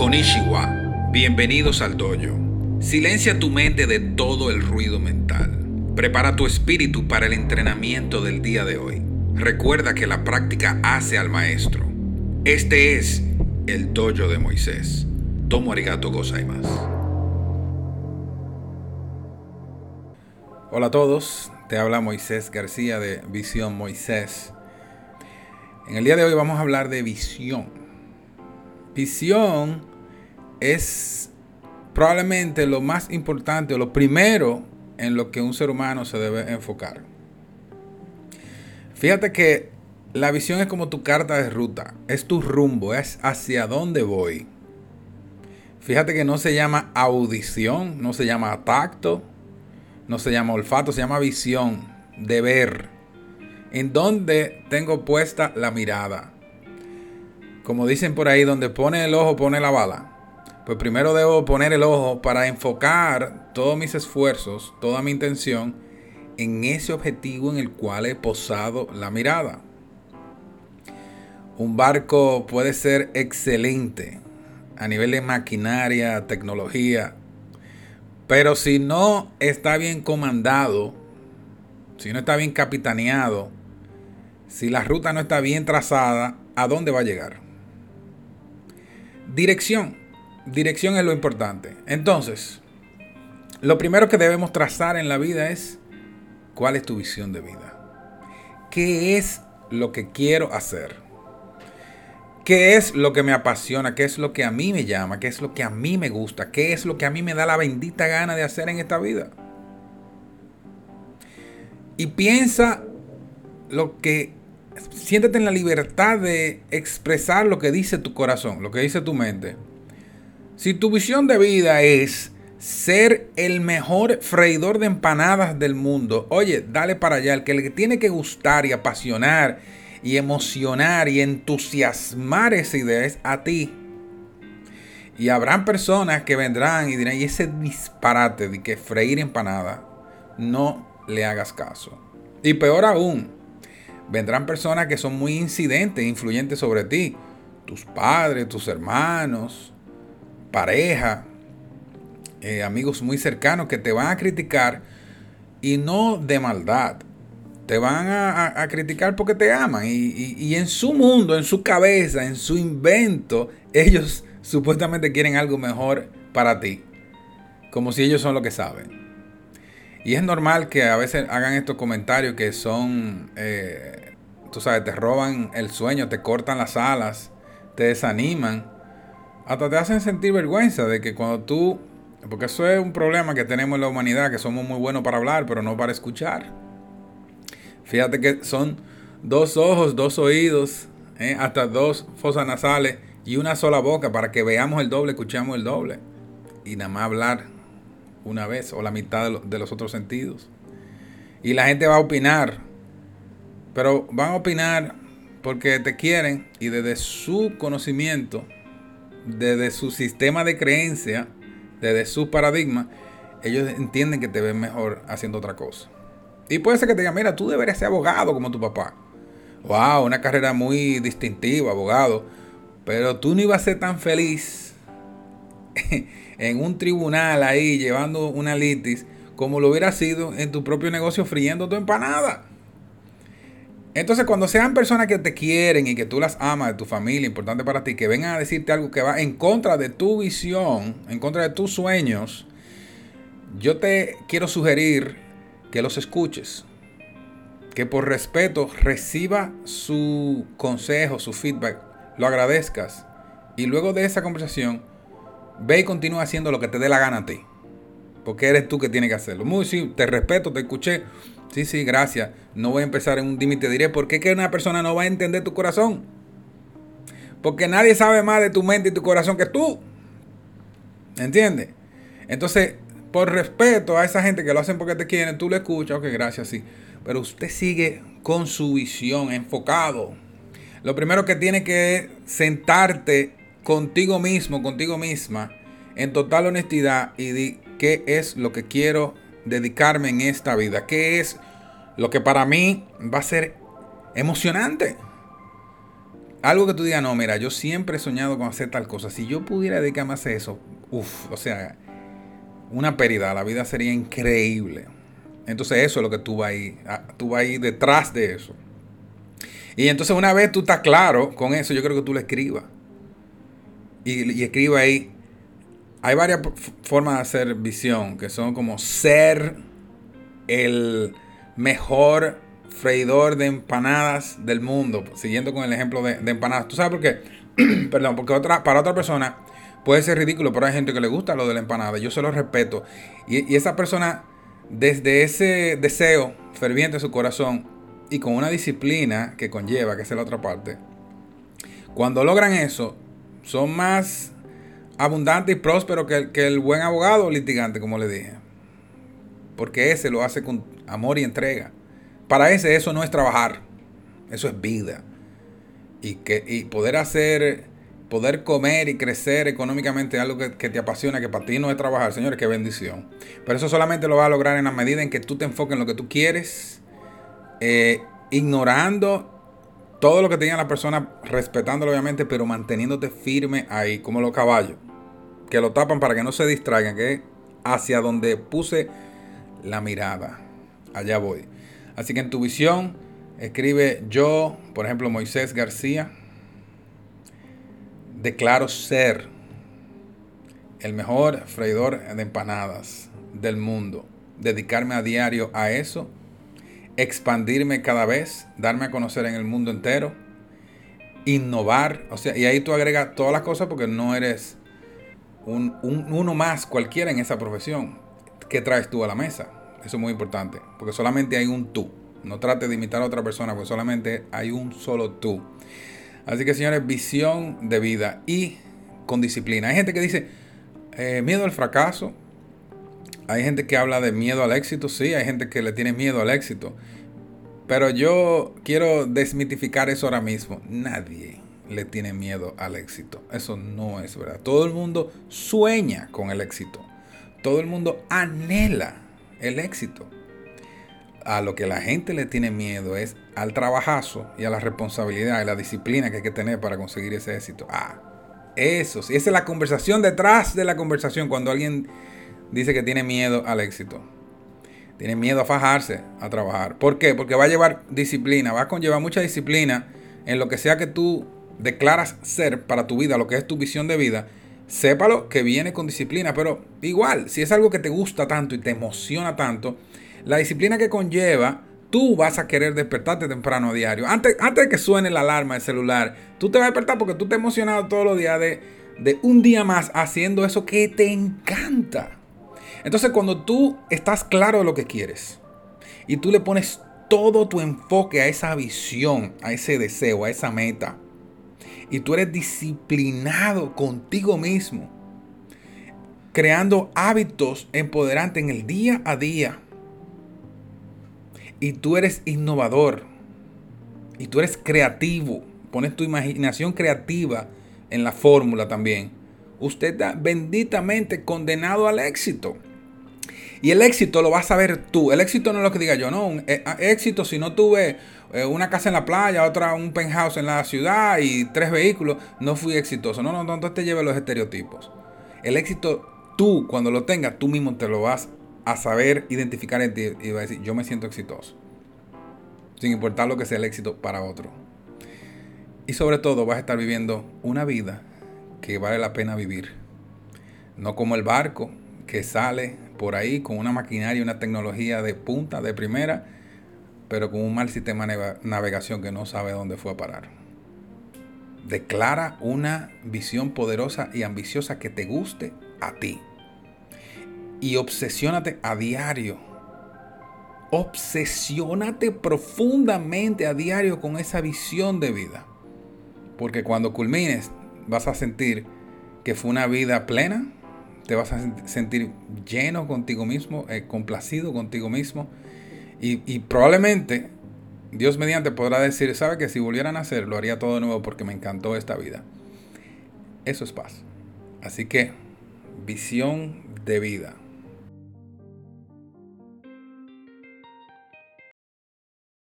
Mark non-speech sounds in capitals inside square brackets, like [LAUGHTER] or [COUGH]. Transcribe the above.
Konnichiwa, bienvenidos al dojo. Silencia tu mente de todo el ruido mental. Prepara tu espíritu para el entrenamiento del día de hoy. Recuerda que la práctica hace al maestro. Este es el dojo de Moisés. Tomo arigato gozaimasu. Hola a todos, te habla Moisés García de Visión Moisés. En el día de hoy vamos a hablar de visión. Visión es probablemente lo más importante o lo primero en lo que un ser humano se debe enfocar. Fíjate que la visión es como tu carta de ruta, es tu rumbo, es hacia dónde voy. Fíjate que no se llama audición, no se llama tacto, no se llama olfato, se llama visión, de ver. En dónde tengo puesta la mirada. Como dicen por ahí, donde pone el ojo, pone la bala. Pues primero debo poner el ojo para enfocar todos mis esfuerzos, toda mi intención en ese objetivo en el cual he posado la mirada. Un barco puede ser excelente a nivel de maquinaria, tecnología, pero si no está bien comandado, si no está bien capitaneado, si la ruta no está bien trazada, ¿a dónde va a llegar? Dirección. Dirección es lo importante. Entonces, lo primero que debemos trazar en la vida es cuál es tu visión de vida. ¿Qué es lo que quiero hacer? ¿Qué es lo que me apasiona? ¿Qué es lo que a mí me llama? ¿Qué es lo que a mí me gusta? ¿Qué es lo que a mí me da la bendita gana de hacer en esta vida? Y piensa lo que... Siéntete en la libertad de expresar lo que dice tu corazón, lo que dice tu mente. Si tu visión de vida es ser el mejor freidor de empanadas del mundo, oye, dale para allá. El que le tiene que gustar y apasionar y emocionar y entusiasmar esa idea es a ti. Y habrán personas que vendrán y dirán, y ese disparate de que freír empanada, no le hagas caso. Y peor aún, vendrán personas que son muy incidentes, influyentes sobre ti. Tus padres, tus hermanos, pareja, eh, amigos muy cercanos que te van a criticar y no de maldad. Te van a, criticar porque te aman. Y, en su mundo, en su cabeza, en su invento, ellos [LAUGHS] supuestamente quieren algo mejor para ti. Como si ellos son lo que saben. Y es normal que a veces hagan estos comentarios que son, eh, tú sabes, te roban el sueño, te cortan las alas, te desaniman. Hasta te hacen sentir vergüenza de que cuando tú, porque eso es un problema que tenemos en la humanidad, que somos muy buenos para hablar, pero no para escuchar. Fíjate que son dos ojos, dos oídos, eh, hasta dos fosas nasales y una sola boca para que veamos el doble, escuchamos el doble. Y nada más hablar una vez o la mitad de, los otros sentidos. Y la gente va a opinar, pero van a opinar porque te quieren y desde su conocimiento, desde su sistema de creencia, desde su paradigma, ellos entienden que te ven mejor haciendo otra cosa. Y puede ser que te digan, mira, tú deberías ser abogado como tu papá. Wow, una carrera muy distintiva, abogado. Pero tú no ibas a ser tan feliz [LAUGHS] en un tribunal ahí llevando una litis como lo hubiera sido en tu propio negocio friendo tu empanada. Entonces, cuando sean personas que te quieren y que tú las amas, de tu familia, importante para ti, que vengan a decirte algo que va en contra de tu visión, en contra de tus sueños, yo te quiero sugerir que los escuches. Que por respeto reciba su consejo, su feedback, lo agradezcas. Y luego de esa conversación, Ve y continúa haciendo lo que te dé la gana a ti. Porque eres tú que tienes que hacerlo. Muy sí, te respeto, te escuché. Sí, sí, gracias. No voy a empezar en un dime te diré. Es que una persona no va a entender tu corazón. Porque nadie sabe más de tu mente y tu corazón que tú. ¿Entiendes? Entonces, por respeto a esa gente que lo hacen porque te quieren, tú le escuchas, ok, gracias, sí. Pero usted sigue con su visión, enfocado. Lo primero que tiene que sentarte contigo mismo, contigo misma, en total honestidad y di qué es lo que quiero dedicarme en esta vida, qué es lo que para mí va a ser emocionante, algo que tú digas, no, mira, yo siempre he soñado con hacer tal cosa. Si yo pudiera dedicarme a hacer eso, uff, o sea, una pérdida, la vida sería increíble. Entonces eso es lo que tú vas ahí, ah, tú vas ahí detrás de eso. Y entonces una vez tú estás claro con eso, yo creo que tú lo escribas. Y, y escriba ahí. Hay varias formas de hacer visión, que son como ser el mejor freidor de empanadas del mundo, siguiendo con el ejemplo de, empanadas. ¿Tú sabes por qué? [CLEARS THROAT] Perdón, porque otra, para otra persona puede ser ridículo, pero hay gente que le gusta lo de la empanada. Yo se lo respeto. Y, y esa persona, desde ese deseo ferviente de su corazón y con una disciplina que conlleva, que es la otra parte, cuando logran eso, son más abundantes y prósperos que, que el buen abogado litigante, como le dije. Porque ese lo hace con amor y entrega. Para ese eso no es trabajar, eso es vida. Y, que, poder hacer, poder comer y crecer económicamente algo que, te apasiona, que para ti no es trabajar, señores, qué bendición. Pero eso solamente lo vas a lograr en la medida en que tú te enfoques en lo que tú quieres, eh, ignorando todo lo que tenía la persona, respetándolo obviamente, pero manteniéndote firme ahí, como los caballos, que lo tapan para que no se distraigan, que hacia donde puse la mirada. Allá voy. Así que en tu visión, escribe yo, por ejemplo, Moisés García, declaro ser el mejor freidor de empanadas del mundo. Dedicarme a diario a eso, expandirme cada vez, darme a conocer en el mundo entero, innovar, o sea, y ahí tú agregas todas las cosas porque no eres un, uno más cualquiera en esa profesión. ¿Qué traes tú a la mesa? Eso es muy importante, porque solamente hay un tú. No trate de imitar a otra persona, porque solamente hay un solo tú. Así que, señores, visión de vida y con disciplina. Hay gente que dice eh, miedo al fracaso. Hay gente que habla de miedo al éxito. Sí, hay gente que le tiene miedo al éxito. Pero yo quiero desmitificar eso ahora mismo. Nadie le tiene miedo al éxito. Eso no es verdad. Todo el mundo sueña con el éxito. Todo el mundo anhela el éxito. A lo que la gente le tiene miedo es al trabajazo y a la responsabilidad y la disciplina que hay que tener para conseguir ese éxito. Ah, eso sí, esa es la conversación detrás de la conversación cuando alguien dice que tiene miedo al éxito. Tiene miedo a fajarse, a trabajar. ¿Por qué? Porque va a llevar disciplina, va a conllevar mucha disciplina en lo que sea que tú declaras ser para tu vida, lo que es tu visión de vida sépalo que viene con disciplina, pero igual, si es algo que te gusta tanto y te emociona tanto, la disciplina que conlleva, tú vas a querer despertarte temprano a diario. Antes, antes de que suene la alarma del celular, tú te vas a despertar porque tú te has emocionado todos los días de, de un día más haciendo eso que te encanta. Entonces cuando tú estás claro de lo que quieres y tú le pones todo tu enfoque a esa visión, a ese deseo, a esa meta, y tú eres disciplinado contigo mismo, creando hábitos empoderantes en el día a día, y tú eres innovador, y tú eres creativo, pones tu imaginación creativa en la fórmula también, usted está benditamente condenado al éxito. Y el éxito lo vas a ver tú. El éxito no es lo que diga yo, no. Eh, ah, éxito si no tuve eh, una casa en la playa, otra un penthouse en la ciudad y tres vehículos, no fui exitoso. No, no, no, no te lleves los estereotipos. El éxito, tú, cuando lo tengas, tú mismo te lo vas a saber identificar en ti y vas a decir, yo me siento exitoso. Sin importar lo que sea el éxito para otro. Y sobre todo vas a estar viviendo una vida que vale la pena vivir. No como el barco que sale por ahí con una maquinaria y una tecnología de punta, de primera, pero con un mal sistema de navegación que no sabe dónde fue a parar. Declara una visión poderosa y ambiciosa que te guste a ti. Y obsesiónate a diario. Obsesiónate profundamente a diario con esa visión de vida. Porque cuando culmines vas a sentir que fue una vida plena, te vas a sentir lleno contigo mismo, eh, complacido contigo mismo. Y, probablemente Dios mediante podrá decir, sabe que si volvieran a hacer, lo haría todo de nuevo porque me encantó esta vida. Eso es paz. Así que, visión de vida.